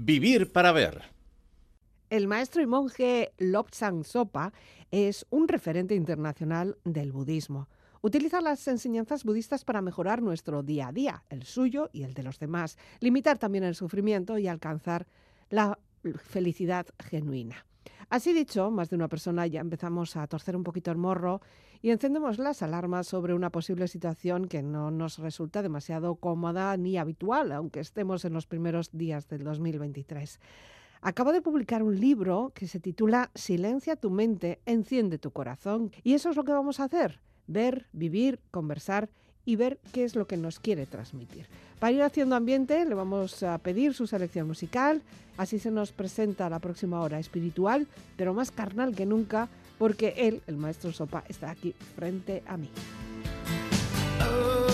Vivir para ver. El maestro y monje Lobsang Sopa es un referente internacional del budismo. Utiliza las enseñanzas budistas para mejorar nuestro día a día, el suyo y el de los demás, limitar también el sufrimiento y alcanzar la felicidad genuina. Así dicho, más de una persona ya empezamos a torcer un poquito el morro y encendemos las alarmas sobre una posible situación que no nos resulta demasiado cómoda ni habitual, aunque estemos en los primeros días del 2023. Acabo de publicar un libro que se titula Silencia tu mente, enciende tu corazón. Y eso es lo que vamos a hacer, ver, vivir, conversar y ver qué es lo que nos quiere transmitir. Para ir haciendo ambiente le vamos a pedir su selección musical, así se nos presenta la próxima hora espiritual, pero más carnal que nunca, porque él, el maestro Sopa, está aquí frente a mí. Oh,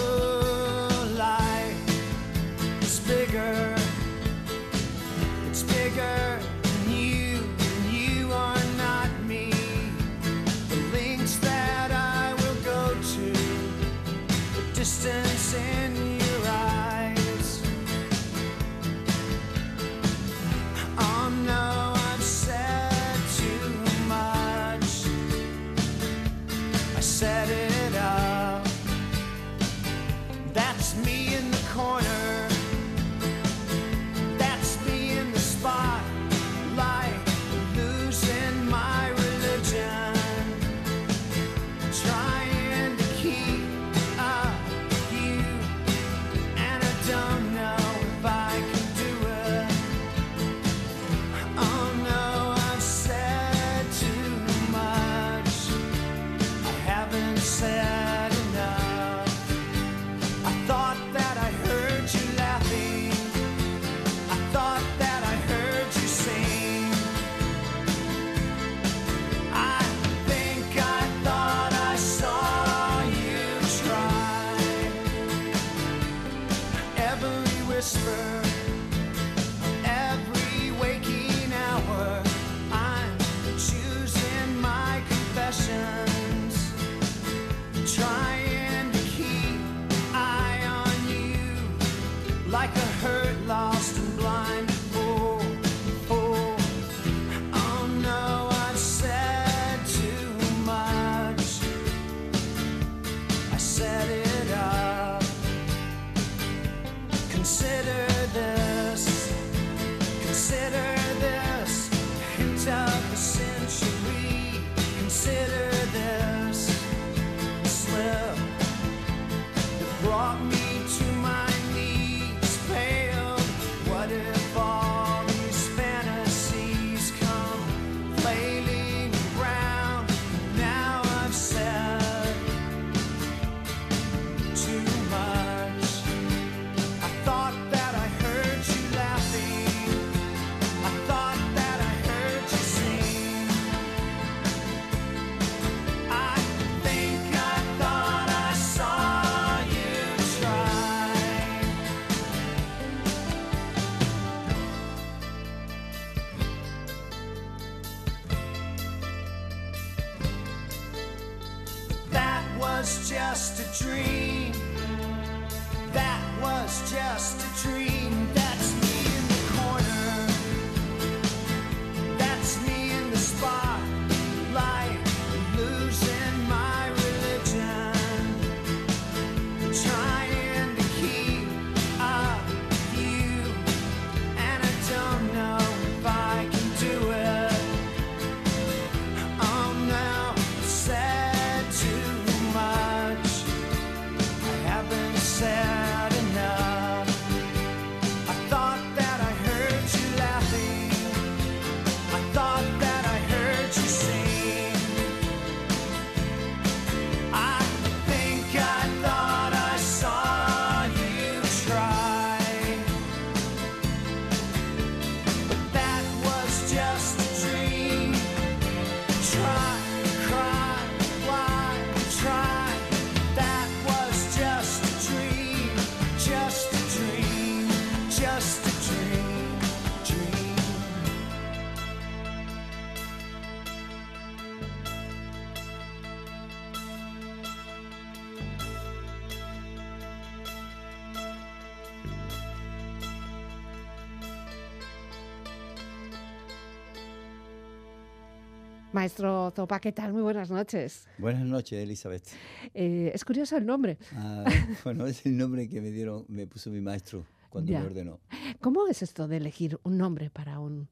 Maestro Zopa, ¿qué tal? Muy buenas noches. Buenas noches, Elizabeth. Eh, es curioso el nombre. Ah, bueno, es el nombre que me dieron, me puso mi maestro cuando Ya. me ordenó. ¿Cómo es esto de elegir un nombre para un,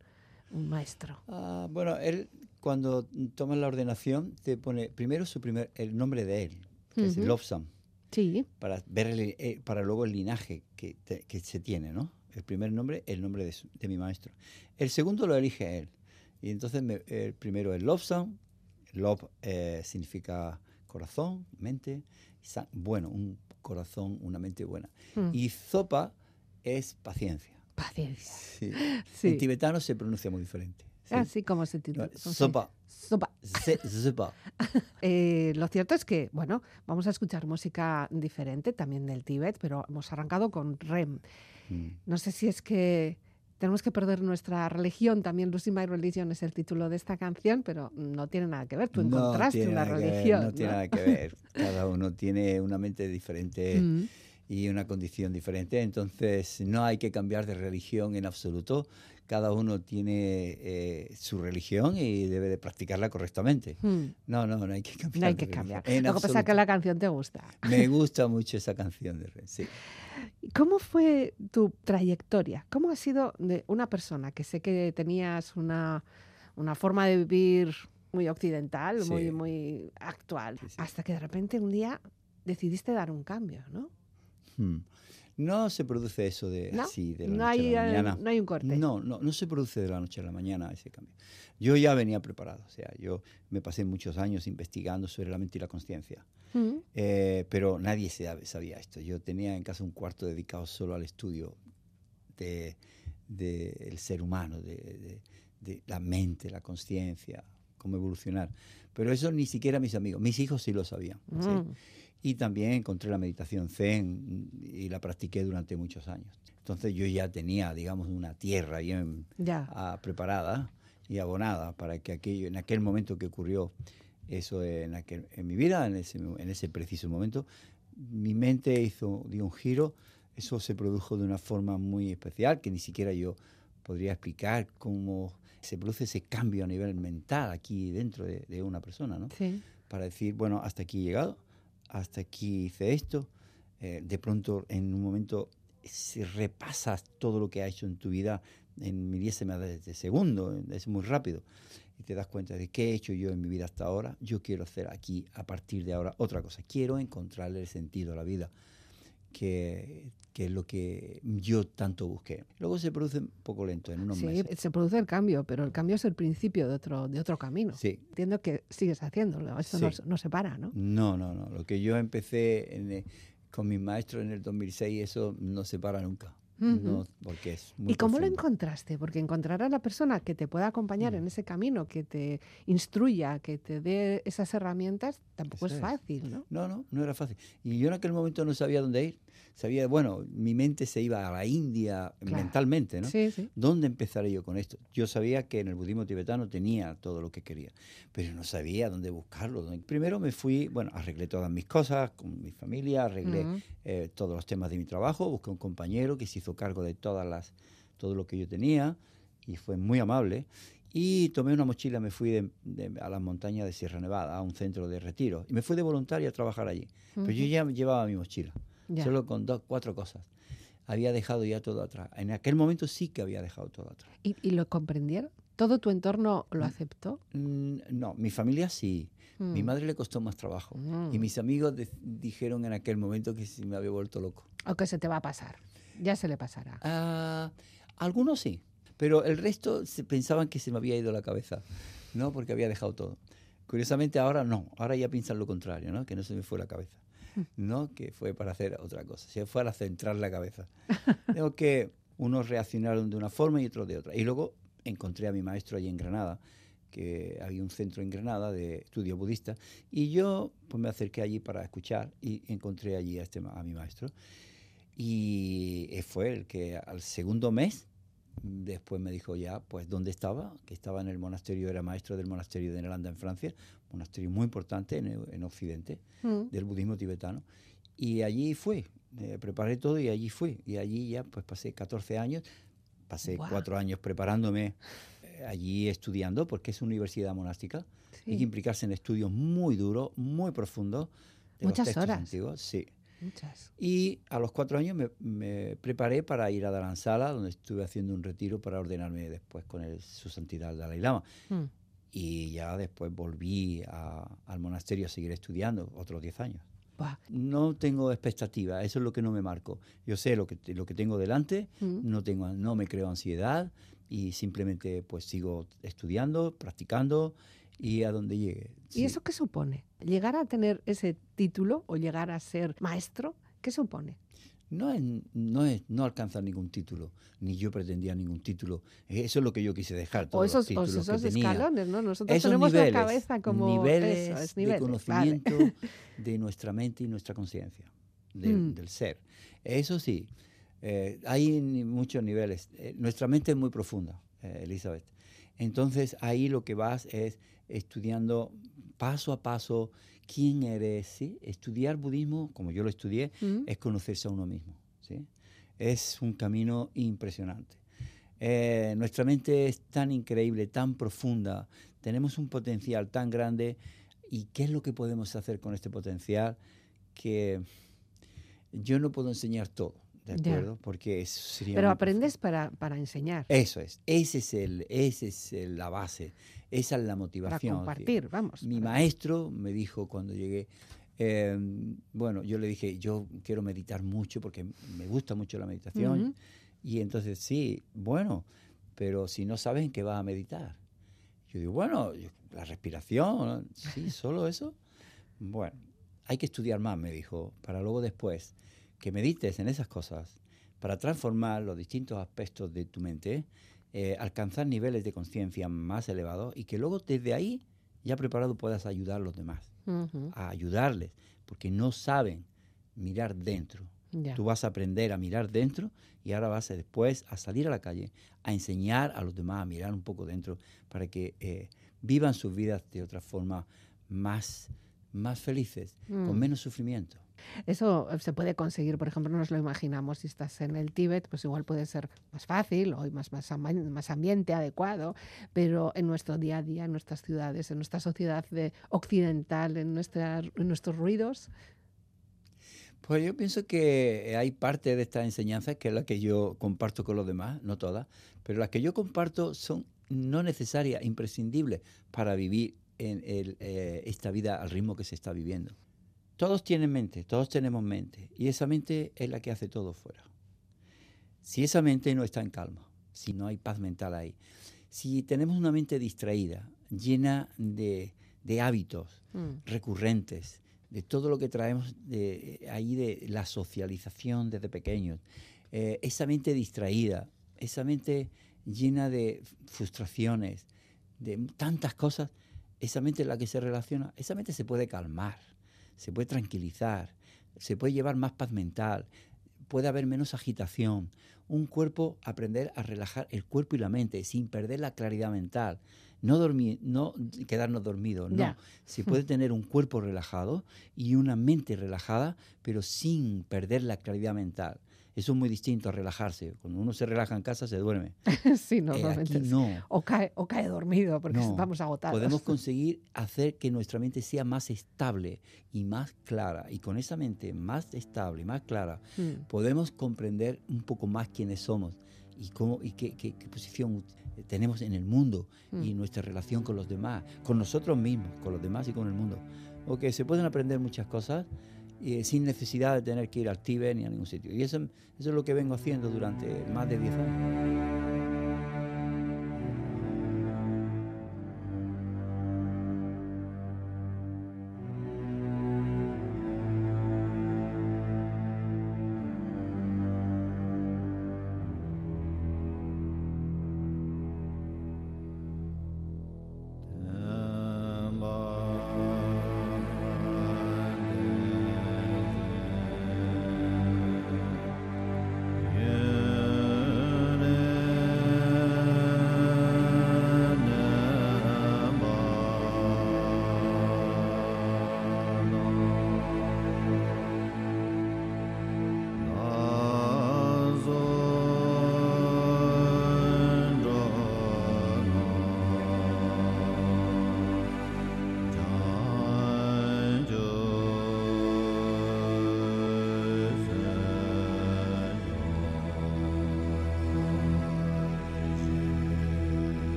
un maestro? Ah, bueno, él cuando toma la ordenación te pone primero su primer el nombre de él, que es Ujú. Lobsam, Sí, para ver el- eh, para luego el linaje que, te- que se tiene, ¿no? El primer nombre, el nombre de, su- de mi maestro. El segundo lo elige él. Y entonces me- el primero es Lobsam. Lob eh, significa corazón, mente, sa- bueno, un corazón, una mente buena. Mm. Y Zopa es paciencia. paciencia. Sí. Sí. En tibetano se pronuncia muy diferente. Sí. Así como se titula. Sopa. Sopa. Zopa. Eh, lo cierto es que, bueno, vamos a escuchar música diferente también del Tíbet, pero hemos arrancado con Rem. Mm. No sé si es que tenemos que perder nuestra religión, también Losing My Religion es el título de esta canción, pero no tiene nada que ver. Tú No encontraste tiene una ver, religión. no tiene ¿no? nada que ver. Cada uno tiene una mente diferente Mm. Y una condición diferente. Entonces, no hay que cambiar de religión en absoluto. Cada uno tiene eh, su religión y debe de practicarla correctamente. Mm. No, no, no hay que cambiar. No hay que cambiar. en Lo que pasa es que la canción te gusta. Me gusta mucho esa canción de Ren, sí. ¿Y ¿Cómo fue tu trayectoria? ¿Cómo ha sido de una persona que sé que tenías una, una forma de vivir muy occidental, Sí. muy, muy actual, Sí, sí. hasta que de repente un día decidiste dar un cambio, ¿no? Hmm. No se produce eso de ¿No? así, de la no, noche hay, a la mañana. no hay un corte. No, no, no se produce de la noche a la mañana ese cambio. Yo ya venía preparado, o sea, yo me pasé muchos años investigando sobre la mente y la conciencia, Mm, eh, pero nadie sabía esto. Yo tenía en casa un cuarto dedicado solo al estudio del de, el ser humano, de, de- de la mente, la conciencia, cómo evolucionar. Pero eso ni siquiera mis amigos, mis hijos sí lo sabían. ¿sí? Y también encontré la meditación zen y la practiqué durante muchos años. Entonces yo ya tenía, digamos, una tierra bien Ya. ah, preparada y abonada para que aquello, en aquel momento que ocurrió eso en, aquel- en mi vida, en ese, en ese preciso momento, mi mente hizo, dio un giro. Eso se produjo de una forma muy especial que ni siquiera yo podría explicar cómo se produce ese cambio a nivel mental aquí dentro de, de una persona, ¿no? Sí. para decir, bueno, hasta aquí he llegado, hasta aquí hice esto. Eh, de pronto, en un momento, si repasas todo lo que has hecho en tu vida en milésimas de, segundo, es muy rápido, y te das cuenta de qué he hecho yo en mi vida hasta ahora, yo quiero hacer aquí, a partir de ahora, otra cosa. Quiero encontrarle el sentido a la vida, que, que es lo que yo tanto busqué. Luego se produce un poco lento, en unos Sí, meses. se produce el cambio, pero el cambio es el principio de otro, de otro camino. Sí, Entiendo que sigues haciéndolo, eso no, Sí. se- no se para, ¿no? No, no, no. Lo que yo empecé en, eh, con mis maestros en el 2006, eso no se para nunca. No, porque es muy ¿Y cómo lo encontraste? Porque encontrar a la persona que te pueda acompañar Mm. en ese camino, que te instruya, que te dé esas herramientas, tampoco Eso es. fácil, ¿no? No, no, no era fácil. Y yo en aquel momento no sabía dónde ir. Sabía, bueno, mi mente se iba a la India Claro. mentalmente, ¿no? Sí, sí. ¿Dónde empezaré yo con esto? Yo sabía que en el budismo tibetano tenía todo lo que quería, pero no sabía dónde buscarlo. Primero me fui, bueno, arreglé todas mis cosas con mi familia, arreglé Ujú. eh, todos los temas de mi trabajo, busqué un compañero que se hizo cargo de todas las, todo lo que yo tenía y fue muy amable. Y tomé una mochila, me fui de- de- a las montañas de Sierra Nevada, a un centro de retiro, y me fui de voluntaria a trabajar allí. Pero yo ya llevaba mi mochila, Ya. solo con dos, cuatro cosas. Había dejado ya todo atrás. En aquel momento sí que había dejado todo atrás. ¿Y, y lo comprendieron? ¿Todo tu entorno lo aceptó? Mm, no, mi familia sí. Mi Mm. madre le costó más trabajo. Mm. Y mis amigos de- dijeron en aquel momento que si me había vuelto loco. ¿O que se te va a pasar? Ya se le pasará. Ah, algunos sí, pero el resto se pensaban que se me había ido la cabeza, ¿no? Porque había dejado todo. Curiosamente ahora no, ahora ya piensan lo contrario, ¿no? Que no se me fue la cabeza, ¿no? Que fue para hacer otra cosa, se fue para centrar la cabeza. Tengo que unos reaccionaron de una forma y otros de otra. Y luego encontré a mi maestro allí en Granada, que había un centro en Granada de estudio budista, y yo pues me acerqué allí para escuchar y encontré allí a, este, a mi maestro. Y fue el que al segundo mes, después me dijo ya, pues, dónde estaba, que estaba en el monasterio, era maestro del monasterio de Nalanda en Francia, monasterio muy importante en, en Occidente, Mm. del budismo tibetano. Y allí fui, eh, preparé todo y allí fui. Y allí ya pues pasé 14 años, pasé cuatro años preparándome allí estudiando, porque es universidad monástica. Hay que implicarse en estudios muy duros, muy profundos. de los Muchas textos horas. antiguos, sí. Muchas. Y a los cuatro años me, me preparé para ir a Dharamsala, donde estuve haciendo un retiro para ordenarme después con el- su santidad el Dalai Lama. Mm. Y ya después volví a- al monasterio a seguir estudiando otros diez años. Buah. No tengo expectativa, eso es lo que no me marco. Yo sé lo que, lo que tengo delante, Mm. no, tengo, no me creo ansiedad y simplemente pues sigo estudiando, practicando y a donde llegue. ¿Y Sí. eso qué supone? ¿Llegar a tener ese título o llegar a ser maestro? ¿Qué supone? No, es, no, es, no alcanzar ningún título, ni yo pretendía ningún título. Eso es lo que yo quise dejar, O todos esos, los títulos o esos que tenía. escalones, ¿no? Nosotros Esos tenemos niveles, la cabeza como niveles, eso, es de niveles, vale. conocimiento de nuestra mente y nuestra conciencia, del, Mm. del ser. Eso sí, eh, hay muchos niveles. Eh, nuestra mente es muy profunda, eh, Elizabeth. Entonces ahí lo que vas es estudiando paso a paso quién eres. ¿sí? Estudiar budismo, como yo lo estudié, Mm. es conocerse a uno mismo. ¿sí? Es un camino impresionante. Eh, nuestra mente es tan increíble, tan profunda, tenemos un potencial tan grande y qué es lo que podemos hacer con este potencial que yo no puedo enseñar todo, ¿de Ya. acuerdo? Porque eso sería Pero aprendes para, para enseñar. Eso es, ese es el, ese es el- la base, esa es la para motivación. compartir, vamos. Mi para- maestro me dijo cuando llegué, eh, bueno, yo le dije, yo quiero meditar mucho porque me gusta mucho la meditación. Ujú. Y entonces, sí, bueno, pero si no sabes en qué vas a meditar. Yo digo, bueno, la respiración, sí, solo eso. Bueno, hay que estudiar más, me dijo, para luego después que medites en esas cosas, para transformar los distintos aspectos de tu mente, eh, alcanzar niveles de conciencia más elevados y que luego desde ahí, ya preparado, puedas ayudar a los demás, a ayudarles, porque no saben mirar dentro. ya. Tú vas a aprender a mirar dentro y ahora vas a después a salir a la calle, a enseñar a los demás a mirar un poco dentro para que eh, vivan sus vidas de otra forma más, más felices, con Mm. menos sufrimiento. Eso eh, se puede conseguir, por ejemplo, nos lo imaginamos si estás en el Tíbet, pues igual puede ser más fácil o más, más, más ambiente adecuado, pero en nuestro día a día, en nuestras ciudades, en nuestra sociedad de- occidental, en, nuestra, nuestros ruidos, Pues yo pienso que hay parte de esta enseñanza que es la que yo comparto con los demás, no todas, pero las que yo comparto son no necesarias, imprescindibles para vivir en el, eh, esta vida al ritmo que se está viviendo. Todos tienen mente, todos tenemos mente, y esa mente es la que hace todo fuera. Si esa mente no está en calma, si no hay paz mental ahí, si tenemos una mente distraída, llena de, de hábitos, mm, recurrentes, de todo lo que traemos de, ahí de la socialización desde pequeños, eh, esa mente distraída, esa mente llena de frustraciones, de tantas cosas, esa mente en la que se relaciona, esa mente se puede calmar, se puede tranquilizar, se puede llevar más paz mental, puede haber menos agitación, un cuerpo aprender a relajar el cuerpo y la mente sin perder la claridad mental, no dormir, no quedarnos dormidos, no. Se puede tener un cuerpo relajado y una mente relajada, pero sin perder la claridad mental. Eso es muy distinto a relajarse. Cuando uno se relaja en casa se duerme. sí, Eh, normalmente. aquí sí. no. O, cae, o cae dormido porque No. estamos agotados. Podemos conseguir hacer que nuestra mente sea más estable y más clara. Y con esa mente más estable y más clara, Mm, podemos comprender un poco más quiénes somos y cómo y qué, qué- qué posición tenemos en el mundo y Mm. nuestra relación con los demás, con nosotros mismos, con los demás y con el mundo. O que se pueden aprender muchas cosas eh, sin necesidad de tener que ir al Tíbet ni a ningún sitio. Y eso, eso es lo que vengo haciendo durante más de 10 años.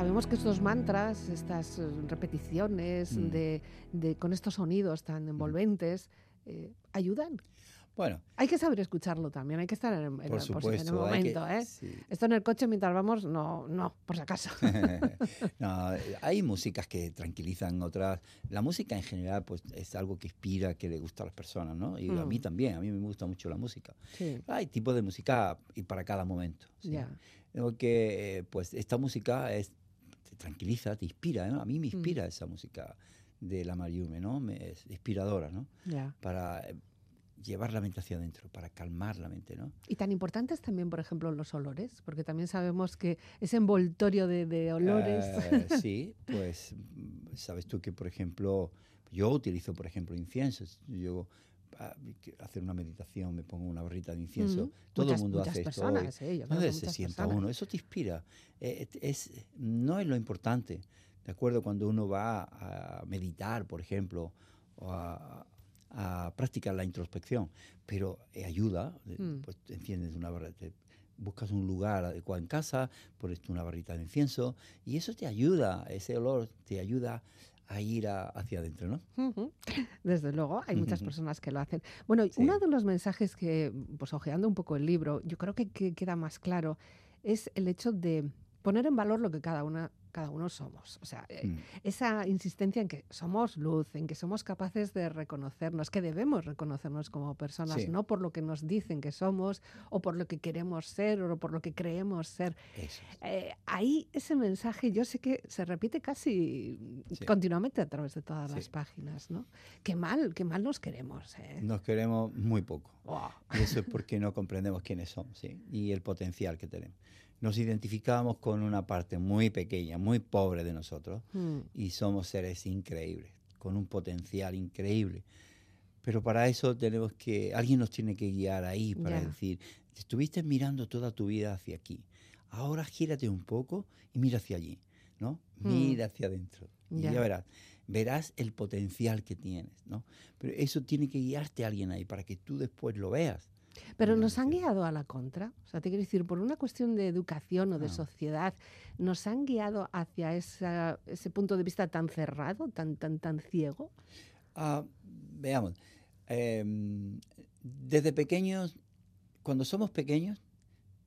Sabemos que estos mantras, estas eh, repeticiones Mm. de, de- con estos sonidos tan envolventes, eh, ayudan. Bueno, Hay que saber escucharlo también, hay que estar en, en- por pues, en el supuesto. hay que- momento. ¿eh? sí. Esto en el coche mientras vamos, no, no, por si acaso. No, hay músicas que tranquilizan, otras. La música en general, pues es algo que inspira, que le gusta a las personas, ¿no? Y a mí Mm. también, a mí me gusta mucho la música. Sí, Hay tipos de música y para cada momento. ¿sí? ya. Porque, eh, pues, esta música es, tranquiliza, te inspira, ¿no? A mí me Mm. inspira esa música de la Mariume, ¿no? Me, es inspiradora, ¿no? Ya. Para eh, llevar la mente hacia adentro, para calmar la mente, ¿no? Y tan importantes también, por ejemplo, los olores, porque también sabemos que ese envoltorio de, de olores. Eh, sí, pues mm, sabes tú que, por ejemplo, yo utilizo, por ejemplo, inciensos. Yo hacer una meditación me pongo una barrita de incienso. Mm, Todo muchas- el mundo hace personas, esto. hoy. ¿eh? Entonces se sienta personas. uno, eso te inspira. Eh, es, no es lo importante, ¿de acuerdo? Cuando uno va a meditar, por ejemplo, o a, a practicar la introspección, pero eh, ayuda, eh, Mm. pues enciendes una barra, te buscas un lugar adecuado en casa, pones una barrita de incienso y eso te ayuda, ese olor te ayuda a ir a- hacia adentro, ¿no? Desde luego, hay muchas personas que lo hacen. Bueno, Sí. uno de los mensajes que, pues ojeando un poco el libro, yo creo que, que queda más claro, es el hecho de poner en valor lo que cada una cada uno somos. O sea, eh, Mm. esa insistencia en que somos luz, en que somos capaces de reconocernos, que debemos reconocernos como personas, Sí. no por lo que nos dicen que somos, o por lo que queremos ser, o por lo que creemos ser. Es. Eh, ahí ese mensaje yo sé que se repite casi Sí. continuamente a través de todas Sí. las páginas, ¿no? Qué mal, qué mal nos queremos, ¿eh? Nos queremos muy poco. Y eso es porque no comprendemos quiénes somos y el potencial que tenemos. Nos identificamos con una parte muy pequeña, muy pobre de nosotros Mm, y somos seres increíbles, con un potencial increíble. Pero para eso tenemos que, alguien nos tiene que guiar ahí para Ya. decir, estuviste mirando toda tu vida hacia aquí, ahora gírate un poco y mira hacia allí, ¿no? Mm. Mira hacia adentro y Ya. ya verás, verás el potencial que tienes, ¿no? Pero eso tiene que guiarte a alguien ahí para que tú después lo veas. Pero nos han guiado a la contra. O sea, te quiero decir, por una cuestión de educación o de Ah. sociedad, nos han guiado hacia esa- ese punto de vista tan cerrado, tan, tan, tan ciego. Ah, veamos, em, desde pequeños, cuando somos pequeños,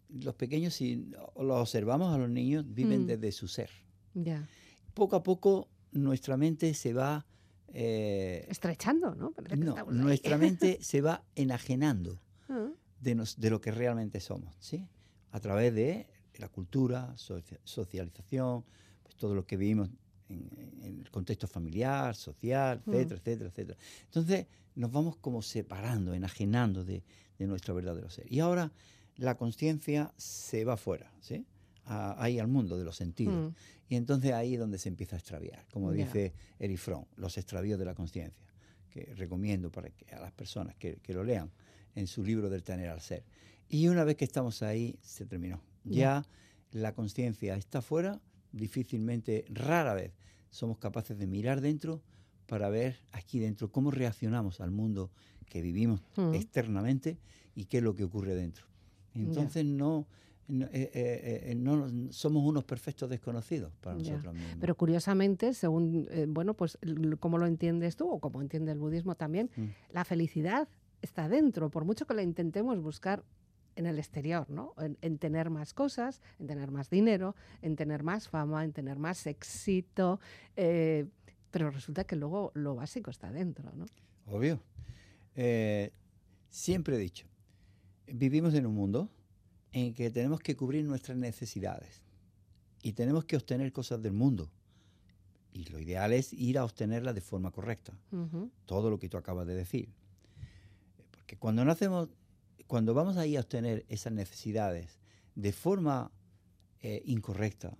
los pequeños, si los observamos a los niños, viven Mm. desde su ser. Ya. Poco a poco nuestra mente se va... eh, Estrechando, ¿no? No, nuestra mente se va enajenando De, nos- de lo que realmente somos, ¿sí? A través de la cultura, socia- socialización, pues todo lo que vivimos en, en el contexto familiar, social, etcétera, etcétera, etcétera. Entonces nos vamos como separando, enajenando de, de nuestro verdadero ser. Y ahora la conciencia se va fuera, ¿sí? A- ahí al mundo de los sentidos. mm, Y entonces ahí es donde se empieza a extraviar, como Ya. dice Erich Fromm, los extravíos de la conciencia, que recomiendo para que, a las personas que, que lo lean en su libro del tener al ser. Y una vez que estamos ahí, se terminó. Ya. La conciencia está fuera, difícilmente, rara vez, somos capaces de mirar dentro para ver aquí dentro cómo reaccionamos al mundo que vivimos Mm. externamente y qué es lo que ocurre dentro. Entonces no, no, eh, eh, eh, no somos unos perfectos desconocidos para Ya. nosotros mismos. Pero curiosamente, según, eh, bueno, pues como lo entiendes tú o como entiende el budismo también, Mm. la felicidad está dentro, por mucho que la intentemos buscar en el exterior, ¿no? En, en tener más cosas, en tener más dinero, en tener más fama, en tener más éxito, eh, pero resulta que luego lo básico está dentro, ¿no? Obvio. Eh, siempre he dicho, vivimos en un mundo en que tenemos que cubrir nuestras necesidades y tenemos que obtener cosas del mundo. Y lo ideal es ir a obtenerlas de forma correcta. Todo lo que tú acabas de decir. Cuando no hacemos, cuando vamos ahí a obtener esas necesidades de forma eh, incorrecta,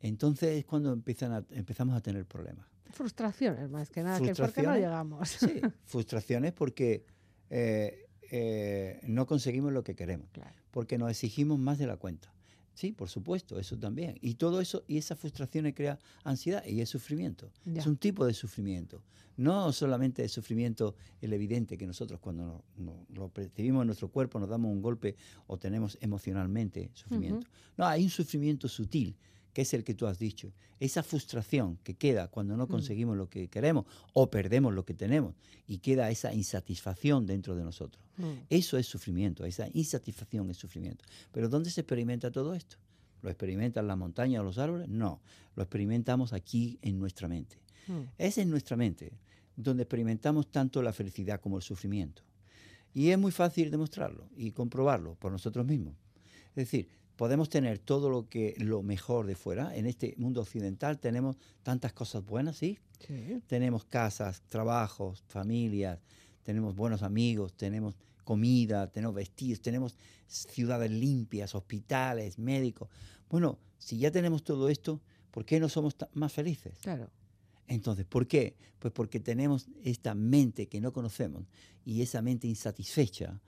entonces es cuando empiezan a- empezamos a tener problemas. Frustraciones más que nada, que ¿por qué no llegamos? Sí, frustraciones porque eh, eh, no conseguimos lo que queremos, Claro. porque nos exigimos más de la cuenta. Sí, por supuesto, eso también. Y todo eso, y esas frustraciones crea ansiedad y es sufrimiento. Ya. Es un tipo de sufrimiento. No solamente el sufrimiento, el evidente que nosotros cuando no- no- lo percibimos en nuestro cuerpo, nos damos un golpe o tenemos emocionalmente sufrimiento. No, hay un sufrimiento sutil que es el que tú has dicho. Esa frustración que queda cuando no conseguimos lo que queremos o perdemos lo que tenemos y queda esa insatisfacción dentro de nosotros. Mm. Eso es sufrimiento, esa insatisfacción es sufrimiento. Pero ¿dónde se experimenta todo esto? ¿Lo experimentan las montañas o los árboles? No, lo experimentamos aquí en nuestra mente. Mm. Es en nuestra mente donde experimentamos tanto la felicidad como el sufrimiento. Y es muy fácil demostrarlo y comprobarlo por nosotros mismos. Es decir, podemos tener todo lo que lo mejor de fuera. En este mundo occidental tenemos tantas cosas buenas, ¿sí? Sí. Tenemos casas, trabajos, familias, tenemos buenos amigos, tenemos comida, tenemos vestidos, tenemos ciudades limpias, hospitales, médicos. Bueno, si ya tenemos todo esto, ¿por qué no somos más felices? Claro. Entonces, ¿por qué? Pues porque tenemos esta mente que no conocemos y esa mente insatisfecha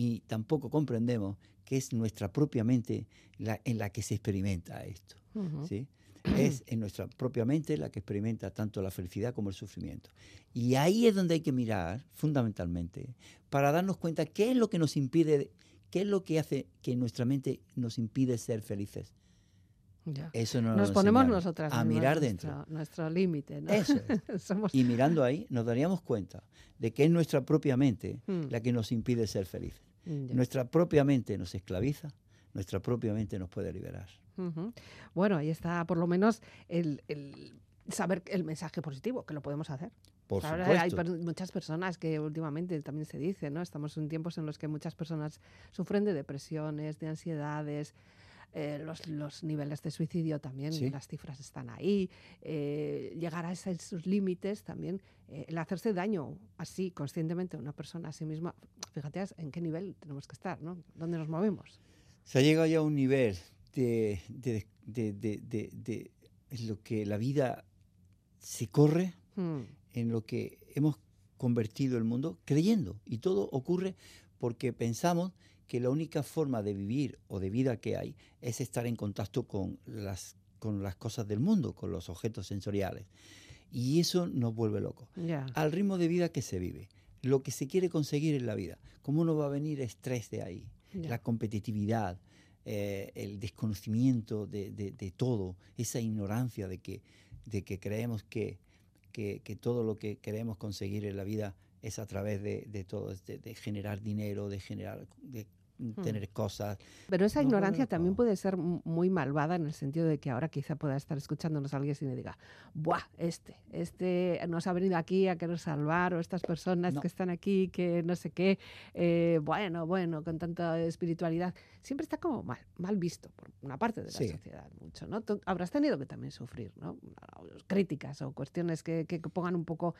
y tampoco comprendemos que es nuestra propia mente la, en la que se experimenta esto. ¿sí? Es en nuestra propia mente la que experimenta tanto la felicidad como el sufrimiento. Y ahí es donde hay que mirar, fundamentalmente, para darnos cuenta qué es lo que nos impide, qué es lo que hace que nuestra mente nos impide ser felices. Ya. Eso no Nos ponemos nosotras a mirar nuestro, dentro. nuestro límite, ¿no? Eso es. Somos Y mirando ahí nos daríamos cuenta de que es nuestra propia mente Mm. la que nos impide ser felices. Nuestra propia mente nos esclaviza, nuestra propia mente nos puede liberar. Bueno, ahí está por lo menos el, el saber el mensaje positivo, que lo podemos hacer. Por Ahora supuesto. hay per- muchas personas que últimamente también se dice, ¿no? Estamos en tiempos en los que muchas personas sufren de depresiones, de ansiedades. Eh, los, los niveles de suicidio también, Sí. las cifras están ahí. eh, llegar a esos límites también, eh, el hacerse daño así conscientemente a una persona a sí misma, fíjate en qué nivel tenemos que estar, ¿no? ¿Dónde nos movemos? Se ha llegado ya a un nivel de, de- de- de- lo que la vida se corre, Mm, en lo que hemos convertido el mundo, creyendo. Y todo ocurre porque pensamos que la única forma de vivir o de vida que hay es estar en contacto con las, con las cosas del mundo, con los objetos sensoriales. Y eso nos vuelve locos. ya. Al ritmo de vida que se vive, lo que se quiere conseguir en la vida, ¿cómo no va a venir estrés de ahí? ya. la competitividad, eh, el desconocimiento de, de- de todo, esa ignorancia de que, de que creemos que, que- que todo lo que queremos conseguir en la vida es a través de, de todo, de, de generar dinero, de generar, de tener cosas. Pero esa ignorancia también puede ser muy malvada en el sentido de que ahora quizá pueda estar escuchándonos alguien y le diga, ¡buah! Este, este nos ha venido aquí a querer salvar, o estas personas No. que están aquí, que no sé qué, eh, bueno, bueno, con tanta espiritualidad. Siempre está como mal, mal visto por una parte de la Sí. sociedad, mucho, ¿no? Tú habrás tenido que también sufrir, ¿no? Críticas o cuestiones que, que pongan un poco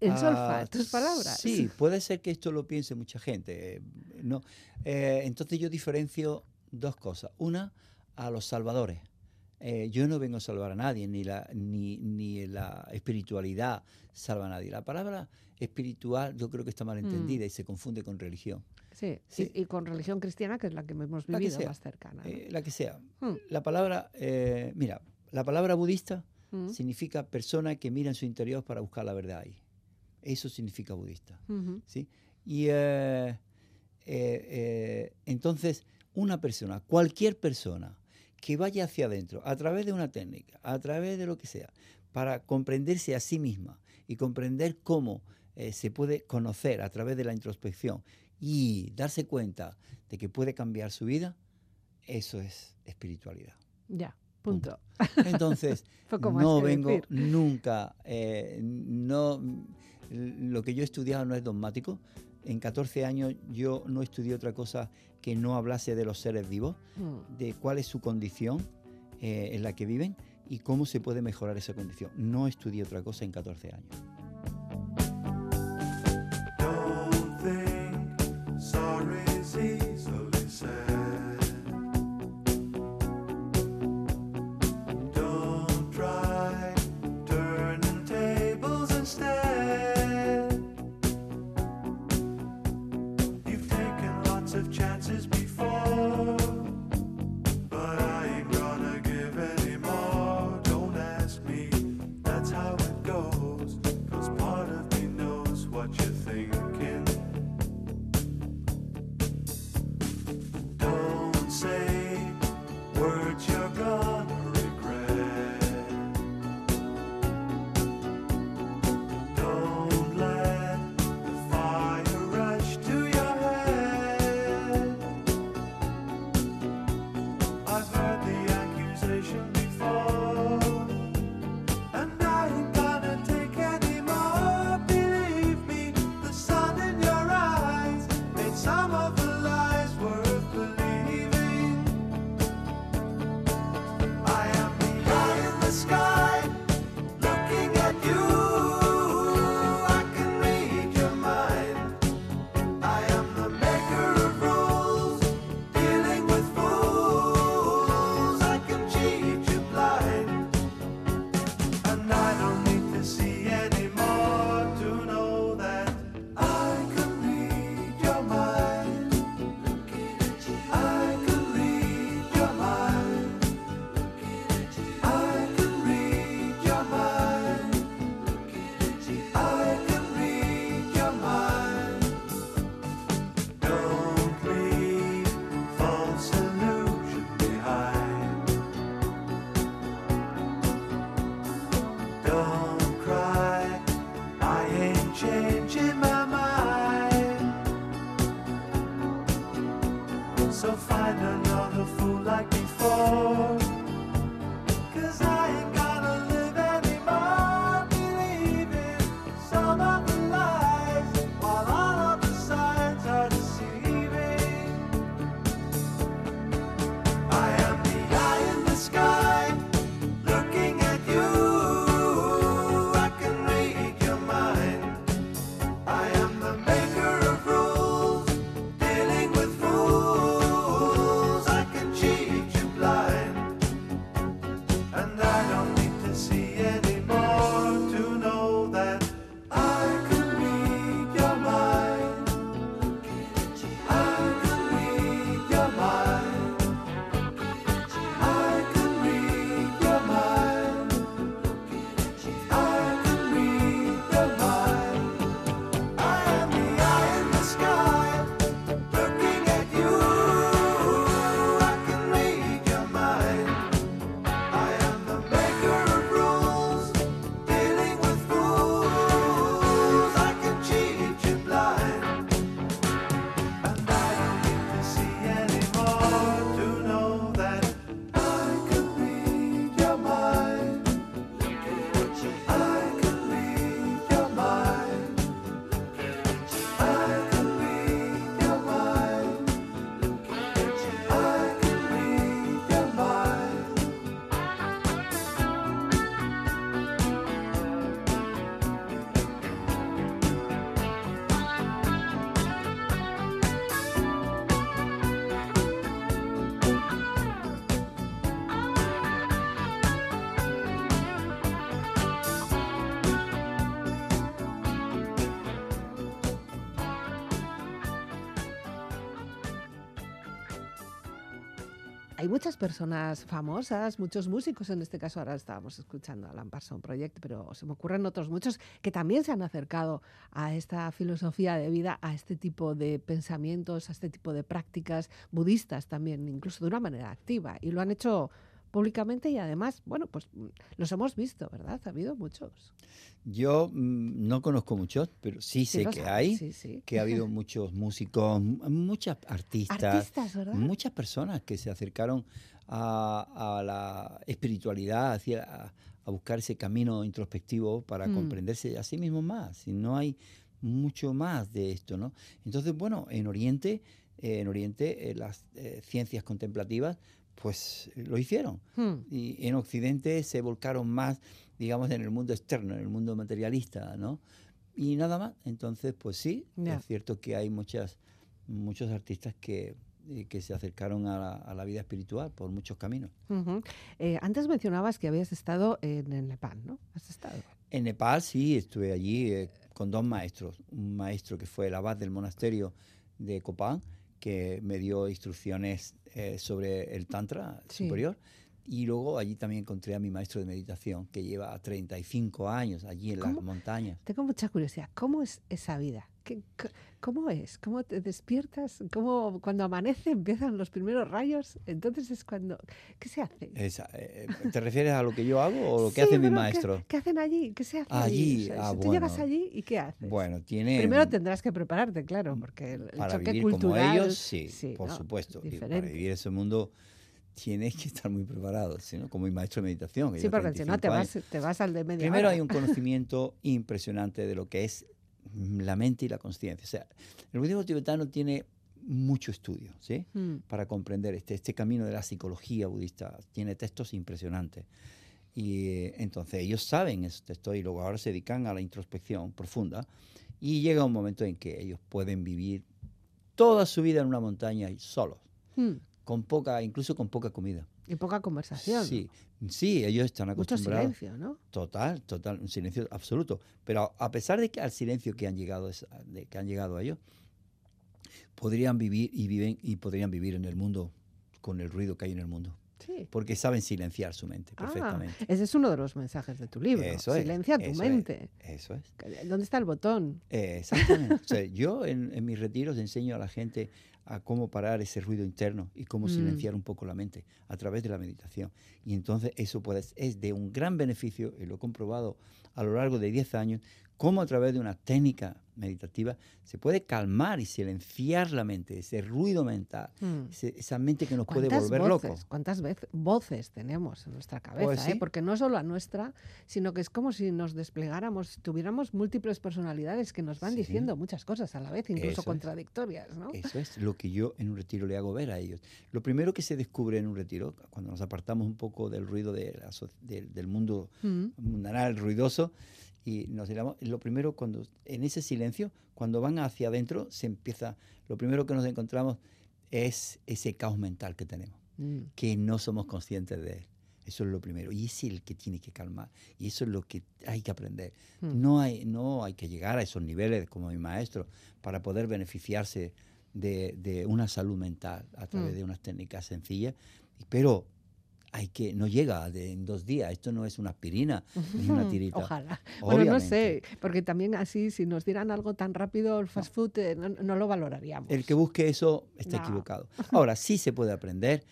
en solfa Ah, tus palabras. Sí, puede ser que esto lo piense mucha gente. eh, No. Eh, entonces yo diferencio dos cosas. Una, a los salvadores. Eh, yo no vengo a salvar a nadie, ni la, ni, ni la espiritualidad salva a nadie. La palabra espiritual yo creo que está mal Mm. entendida y se confunde con religión. Sí, Sí. Y, y con religión cristiana, que es la que hemos que vivido más cercana. ¿no? Eh, la que sea. Mm. La palabra, eh, mira, la palabra budista Mm. significa persona que mira en su interior para buscar la verdad ahí. Eso significa budista. ¿sí? Y eh, eh, eh, entonces, una persona, cualquier persona que vaya hacia adentro, a través de una técnica, a través de lo que sea, para comprenderse a sí misma y comprender cómo se puede conocer a través de la introspección y darse cuenta de que puede cambiar su vida, eso es espiritualidad. Ya, punto. Entonces, no vengo decir. nunca, eh, no, lo que yo he estudiado no es dogmático. En 14 años yo no estudié otra cosa que no hablase de los seres vivos, Mm. de cuál es su condición eh, en la que viven y cómo se puede mejorar esa condición. No estudié otra cosa en 14 años. Muchas personas famosas, muchos músicos, en este caso ahora estábamos escuchando a Alan Project, pero se me ocurren otros muchos que también se han acercado a esta filosofía de vida, a este tipo de pensamientos, a este tipo de prácticas budistas también, incluso de una manera activa, y lo han hecho públicamente y además, bueno, pues mm, los hemos visto, ¿verdad? Ha habido muchos. Yo mm, no conozco muchos, pero sí, Sí sé que sabes, hay, sí, sí. que ha habido muchos músicos, muchas artistas, Artistas, ¿verdad? muchas personas que se acercaron a, a la espiritualidad, hacia, a, a buscar ese camino introspectivo para Mm. comprenderse a sí mismos más. Y no hay mucho más de esto, ¿no? Entonces, bueno, en Oriente, eh, en Oriente eh, las eh, ciencias contemplativas, pues lo hicieron. Hmm. Y en Occidente se volcaron más, digamos, en el mundo externo, en el mundo materialista, ¿no? Y nada más. Entonces, pues sí, Ya. es cierto que hay muchas, muchos artistas que, eh, que se acercaron a la, a la vida espiritual por muchos caminos. Ujú. Eh, antes mencionabas que habías estado en, en Nepal, ¿no? ¿Has estado? En Nepal sí, estuve allí eh, con dos maestros. Un maestro que fue el abad del monasterio de Copán, que me dio instrucciones eh, sobre el Tantra Sí. superior. Y luego allí también encontré a mi maestro de meditación, que lleva 35 años allí en ¿Cómo? las montañas. Tengo mucha curiosidad. ¿Cómo es esa vida? ¿Qué- ¿Cómo es? ¿Cómo te despiertas? ¿Cómo cuando amanece empiezan los primeros rayos? Entonces es cuando... ¿Qué se hace? Esa, eh, ¿Te refieres a lo que yo hago o lo que Sí, hace mi pero ¿qué- maestro? ¿Qué, hacen allí? ¿Qué se hace Allí, allí? O sea, ah, si tú llegas bueno. allí y ¿qué haces? Bueno, tiene... Primero tendrás que prepararte, claro, porque el, para choque vivir cultural... como ellos, sí, por ¿no? supuesto. Para vivir ese mundo tienes que estar muy preparado, ¿sí, no? como mi maestro de meditación. Sí, porque si no 35 te vas, te vas al de media Primero hora. hay un conocimiento impresionante de lo que es mm, la mente y la conciencia. O sea, el budismo tibetano tiene mucho estudio, ¿sí? Mm, Para comprender este, este camino de la psicología budista. Tiene textos impresionantes. Y eh, entonces ellos saben esos textos y luego ahora se dedican a la introspección profunda. Y llega un momento en que ellos pueden vivir toda su vida en una montaña y solos, mm. Con poca, incluso con poca comida. Y poca conversación. Sí, sí, ellos están Mucho acostumbrados. silencio, ¿no? Total, total, un silencio absoluto. Pero a pesar de que al silencio que han llegado, de que han llegado a ellos, podrían vivir y viven y podrían vivir en el mundo con el ruido que hay en el mundo, Sí. porque saben silenciar su mente Ah, perfectamente. ese es uno de los mensajes de tu libro. Eso es, Silencia tu eso es. mente. Eso es. ¿Dónde está el botón? Eh, exactamente. O sea, yo en, en mis retiros enseño a la gente a cómo parar ese ruido interno y cómo Mm. silenciar un poco la mente a través de la meditación. Y entonces eso puede, es de un gran beneficio, y lo he comprobado a lo largo de 10 años, cómo a través de una técnica meditativa se puede calmar y silenciar la mente, ese ruido mental, Mm. ese- esa mente que nos puede ¿Cuántas volver voces, locos. ¿Cuántas vez- voces tenemos en nuestra cabeza? Pues eh? sí. Porque no solo la nuestra, sino que es como si nos desplegáramos, tuviéramos múltiples personalidades que nos van Sí. diciendo muchas cosas a la vez, incluso Eso es. contradictorias, ¿no? Eso es lo que yo en un retiro le hago ver a ellos. Lo primero que se descubre en un retiro, cuando nos apartamos un poco del ruido de la del- del mundo Mm. mundanal, ruidoso, y nos digamos, lo primero cuando, en ese silencio, cuando van hacia adentro, se empieza, lo primero que nos encontramos es ese caos mental que tenemos, Mm. que no somos conscientes de él. Eso es lo primero. Y es el que tiene que calmar. Y eso es lo que hay que aprender. Mm. No, hay, no hay que llegar a esos niveles como mi maestro para poder beneficiarse de, de una salud mental a través Mm. de unas técnicas sencillas. Pero hay que, no llega de, en dos días. Esto no es una aspirina ni una tirita. Ojalá. Bueno, no sé, Obviamente. porque también así, si nos dieran algo tan rápido, el fast food, eh, no, no lo valoraríamos. El que busque eso está No. equivocado. Ahora, sí se puede aprender.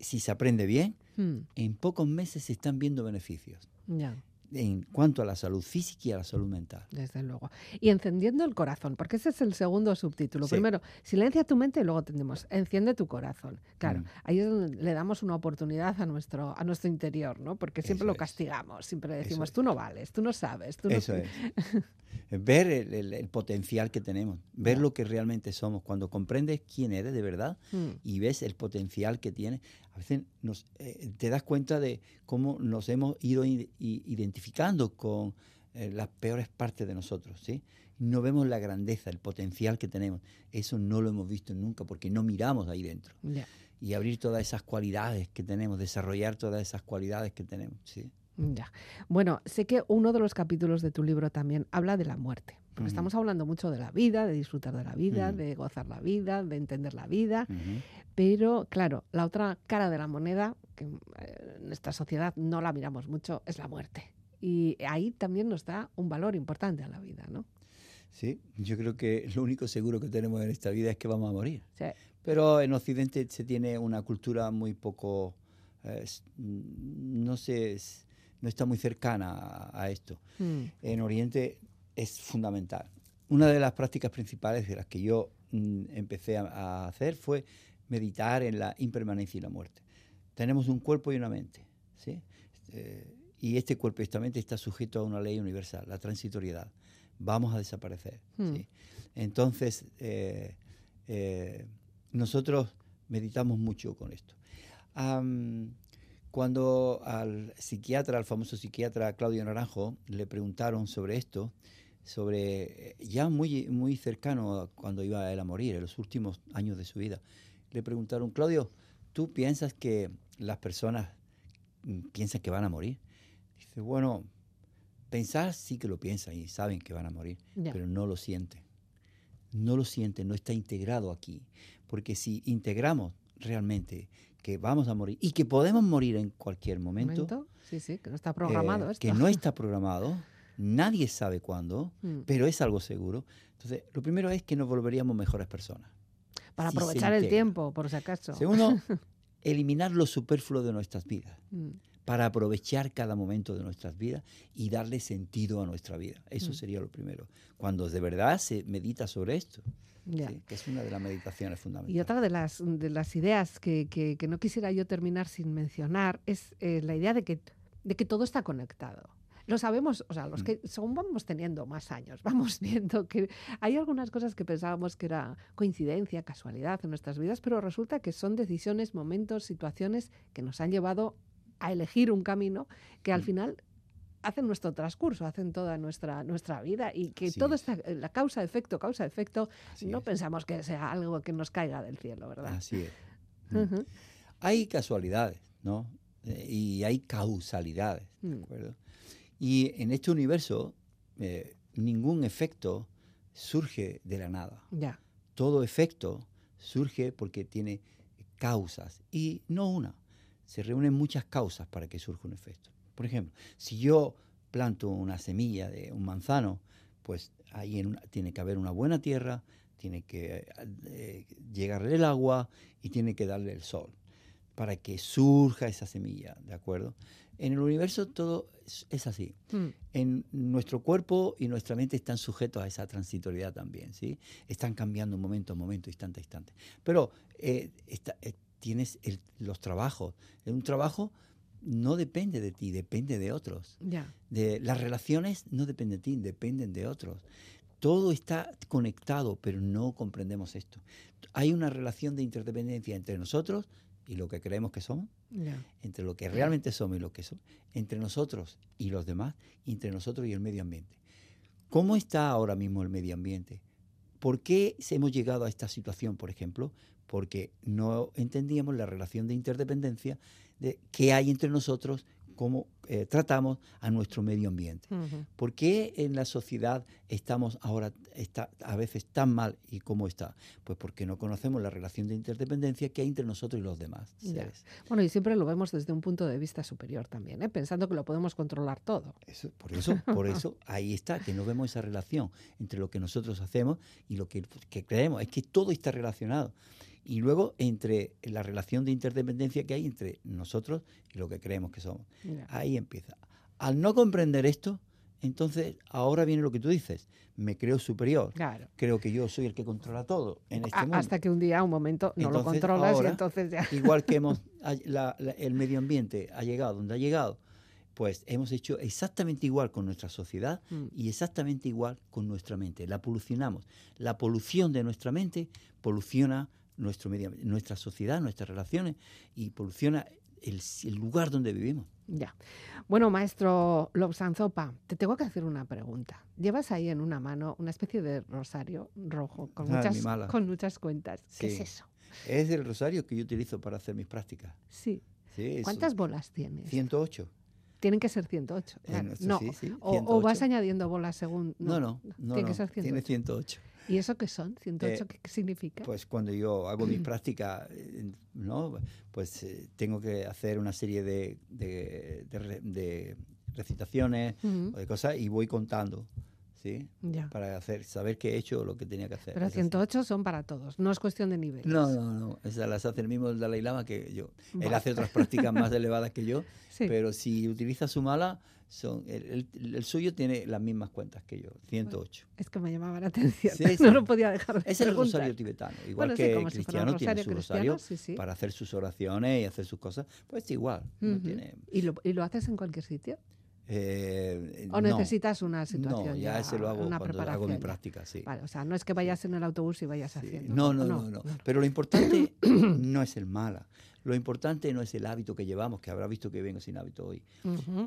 Si se aprende bien, Mm, en pocos meses se están viendo beneficios ya. En cuanto a la salud física y a la salud mental. Desde luego. Y encendiendo el corazón, porque ese es el segundo subtítulo. Sí. Primero, silencia tu mente y luego tenemos enciende tu corazón. Claro, Mm. ahí es donde le damos una oportunidad a nuestro, a nuestro interior, ¿no? Porque siempre Eso lo es. castigamos, siempre Eso decimos, es. tú no vales, tú no sabes, tú no... Eso es. Ver el, el- el potencial que tenemos, ver lo que realmente somos. Cuando comprendes quién eres de verdad Mm, y ves el potencial que tienes, a veces nos, eh, te das cuenta de cómo nos hemos ido identificando con eh, las peores partes de nosotros. ¿sí? No vemos la grandeza, el potencial que tenemos. Eso no lo hemos visto nunca porque no miramos ahí dentro. ya, Y abrir todas esas cualidades que tenemos, desarrollar todas esas cualidades que tenemos. ¿sí? ya. Bueno, sé que uno de los capítulos de tu libro también habla de la muerte. Porque estamos hablando mucho de la vida, de disfrutar de la vida, Ujú. de gozar la vida, de entender la vida. Pero, claro, la otra cara de la moneda, que eh, en esta sociedad no la miramos mucho, es la muerte. Y ahí también nos da un valor importante a la vida, ¿no? Sí, yo creo que lo único seguro que tenemos en esta vida es que vamos a morir. Sí. Pero en Occidente se tiene una cultura muy poco, eh, s- no sé, no está muy cercana a, a esto. Mm, En Oriente es fundamental. Una de las prácticas principales de las que yo mm, empecé a, a hacer fue meditar en la impermanencia y la muerte. Tenemos un cuerpo y una mente, ¿sí? Eh, y este cuerpo y esta mente está sujeto a una ley universal, la transitoriedad. Vamos a desaparecer. Hmm. ¿sí? Entonces, eh, eh, nosotros meditamos mucho con esto. Cuando al psiquiatra, al famoso psiquiatra Claudio Naranjo, le preguntaron sobre esto, sobre ya muy, muy cercano a cuando iba él a morir, en los últimos años de su vida, le preguntaron, Claudio, ¿tú piensas que las personas mm, piensan que van a morir? Dice, bueno, pensar sí que lo piensan y saben que van a morir, pero no lo sienten. No lo sienten, no está integrado aquí. Porque si integramos realmente que vamos a morir y que podemos morir en cualquier momento, ¿Momento? Sí, sí, que no está programado eh, esto. que no está programado, nadie sabe cuándo, Mm. pero es algo seguro. Entonces, lo primero es que nos volveríamos mejores personas. Para si aprovechar el tiempo, por si acaso. Segundo, eliminar lo superfluo de nuestras vidas, Mm, para aprovechar cada momento de nuestras vidas y darle sentido a nuestra vida. Eso Mm. sería lo primero. Cuando de verdad se medita sobre esto, que es una de las meditaciones fundamentales. Y otra de las, de las ideas que, que- que no quisiera yo terminar sin mencionar es eh, la idea de que, de que todo está conectado. Lo sabemos, o sea, los Mm. que son, vamos teniendo más años, vamos viendo que hay algunas cosas que pensábamos que era coincidencia, casualidad en nuestras vidas, pero resulta que son decisiones, momentos, situaciones que nos han llevado a elegir un camino que al Mm. final hacen nuestro transcurso, hacen toda nuestra, nuestra vida y que Así todo es. está, la causa-efecto, causa-efecto, no es. pensamos que sea algo que nos caiga del cielo, ¿verdad? Así es. Mm. Hay casualidades, ¿no? Eh, y hay causalidades, ¿de acuerdo? Y en este universo, eh, ningún efecto surge de la nada. Ya. Todo efecto surge porque tiene causas, y no una. Se reúnen muchas causas para que surja un efecto. Por ejemplo, si yo planto una semilla de un manzano, pues ahí en una- tiene que haber una buena tierra, tiene que eh, llegarle el agua y tiene que darle el sol para que surja esa semilla, ¿de acuerdo? En el universo todo es, así. Mm. En nuestro cuerpo y nuestra mente están sujetos a esa transitoriedad también, ¿sí? Están cambiando momento a momento, instante a instante. Pero eh, está- eh, tienes el- los trabajos. Un trabajo no depende de ti, depende de otros. Ya. De, las relaciones no dependen de ti, dependen de otros. Todo está conectado, pero no comprendemos esto. Hay una relación de interdependencia entre nosotros y lo que creemos que somos, entre lo que realmente somos y lo que somos, entre nosotros y los demás, entre nosotros y el medio ambiente. ¿Cómo está ahora mismo el medio ambiente? ¿Por qué se hemos llegado a esta situación, por ejemplo? Porque no entendíamos la relación de interdependencia de que hay entre nosotros, cómo eh, tratamos a nuestro medio ambiente. Ujú. ¿Por qué en la sociedad estamos ahora está, a veces tan mal y cómo está? Pues porque no conocemos la relación de interdependencia que hay entre nosotros y los demás seres. Bueno, y siempre lo vemos desde un punto de vista superior también, ¿eh? pensando que lo podemos controlar todo. Eso- por eso, por eso ahí está, que no vemos esa relación entre lo que nosotros hacemos y lo que, que creemos. Es que todo está relacionado. Y luego entre la relación de interdependencia que hay entre nosotros y lo que creemos que somos. Ahí empieza. Al no comprender esto, entonces ahora viene lo que tú dices. Me creo superior. Claro. Creo que yo soy el que controla todo en este A- mundo. hasta que un día, un momento, no lo controlas y entonces ya. Igual que hemos, ha- la- la- el medio ambiente ha llegado donde ha llegado, pues hemos hecho exactamente igual con nuestra sociedad Mm. y exactamente igual con nuestra mente. La polucionamos. La polución de nuestra mente poluciona nuestro medio, nuestra sociedad, nuestras relaciones y poluciona el, el lugar donde vivimos. Ya. Bueno, maestro Lobsanzopa, te tengo que hacer una pregunta. Llevas ahí en una mano una especie de rosario rojo con, Ah, muchas, con muchas cuentas. ¿Qué es eso? Es el rosario que yo utilizo para hacer mis prácticas. Sí. Sí, ¿Cuántas bolas tienes? 108. Tienen que ser 108. Eh, claro. nuestro- no, sí, sí, o, o vas 108. añadiendo bolas según... No, no, no, tiene que no, ser tiene 108. 108. ¿Y eso qué son? ¿108 Eh, qué, significa? Pues cuando yo hago mis prácticas, eh, ¿no? Pues eh, tengo que hacer una serie de, de- de de recitaciones Ujú. o de cosas y voy contando, ¿sí? Ya. Para hacer, saber que he hecho lo que tenía que hacer. Pero Es así. 108 son para todos, no es cuestión de niveles. No, no, no. Esas las hace el mismo el Dalai Lama que yo. Él hace otras prácticas más elevadas que yo, Sí. pero si utiliza su mala, son, el, el- el suyo tiene las mismas cuentas que yo, 108. Es que me llamaba la atención. Sí, no sí. lo podía dejar de Es el preguntar. rosario tibetano. Igual Bueno, sí, que como el si cristiano tiene su cristiano, rosario sí, sí. para hacer sus oraciones y hacer sus cosas, pues igual. no Ujú. tiene, ¿Y, lo, ¿Y lo haces en cualquier sitio? eh, ¿O no, necesitas una situación? No, ya, ese lo hago una cuando hago mi ya? práctica, sí. Vale, o sea, no es que vayas en el autobús y vayas Sí. haciendo. No, no, no, no, Pero lo importante no es el mala. Lo importante no es el hábito que llevamos, que habrá visto que vengo sin hábito hoy.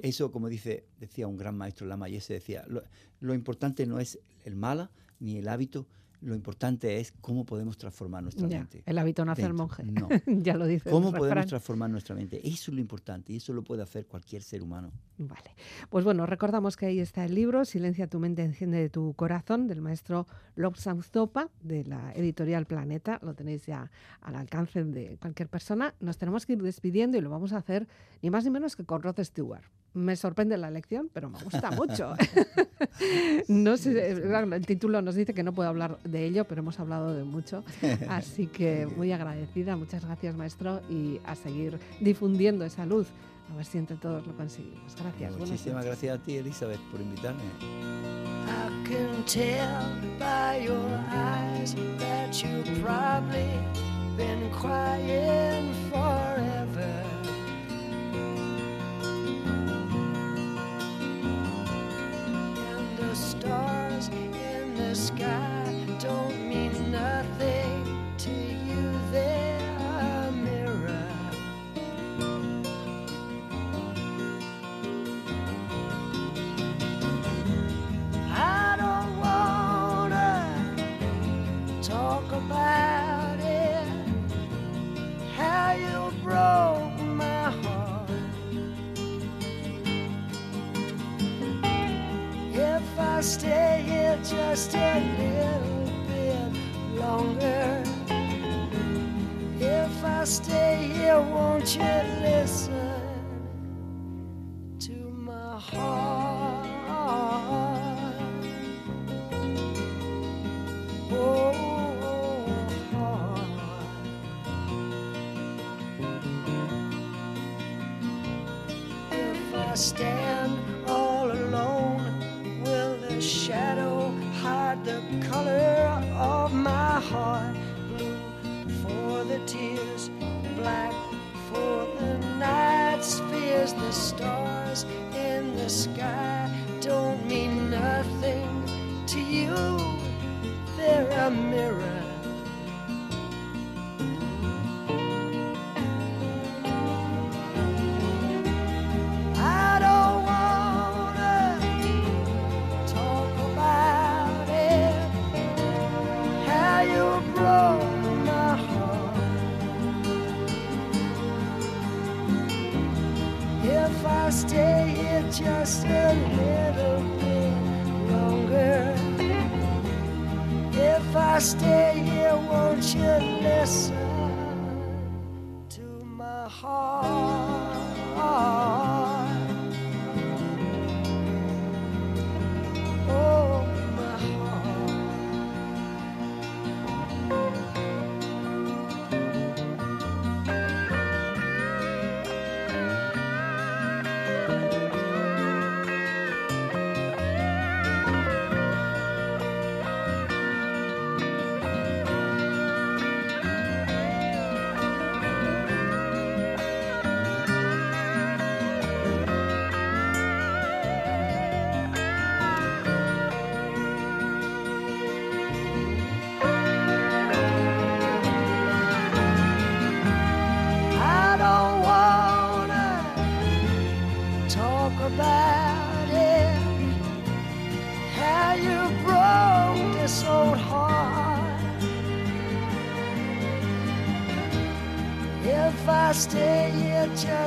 Eso, como dice, decía un gran maestro Lama Yese, decía, lo, lo importante no es el mala ni el hábito, lo importante es cómo podemos transformar nuestra Ya, mente. El hábito no hace el dentro. monje. No. ya lo dice. el ¿Cómo podemos transformar nuestra mente? Eso es lo importante y eso lo puede hacer cualquier ser humano. Vale. Pues bueno, recordamos que ahí está el libro Silencia tu mente, enciende tu corazón del maestro Lobsang Zopa de la editorial Planeta. Lo tenéis ya al alcance de cualquier persona. Nos tenemos que ir despidiendo y lo vamos a hacer ni más ni menos que con Rod Stewart. Me sorprende la elección, pero me gusta mucho. no sé, claro, el título nos dice que no puedo hablar de ello, pero hemos hablado de mucho. Así que muy agradecida, muchas gracias maestro y a seguir difundiendo esa luz. A ver si entre todos lo conseguimos. Gracias. Muchísimas gracias a ti, Elizabeth, por invitarme. I stars in the sky don't mean nothing to you, they're a mirror. I don't wanna talk about it. How you broke I stay here just a little bit longer, if I stay here, won't you listen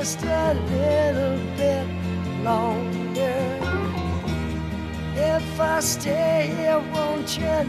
just a little bit longer, if I stay here, won't you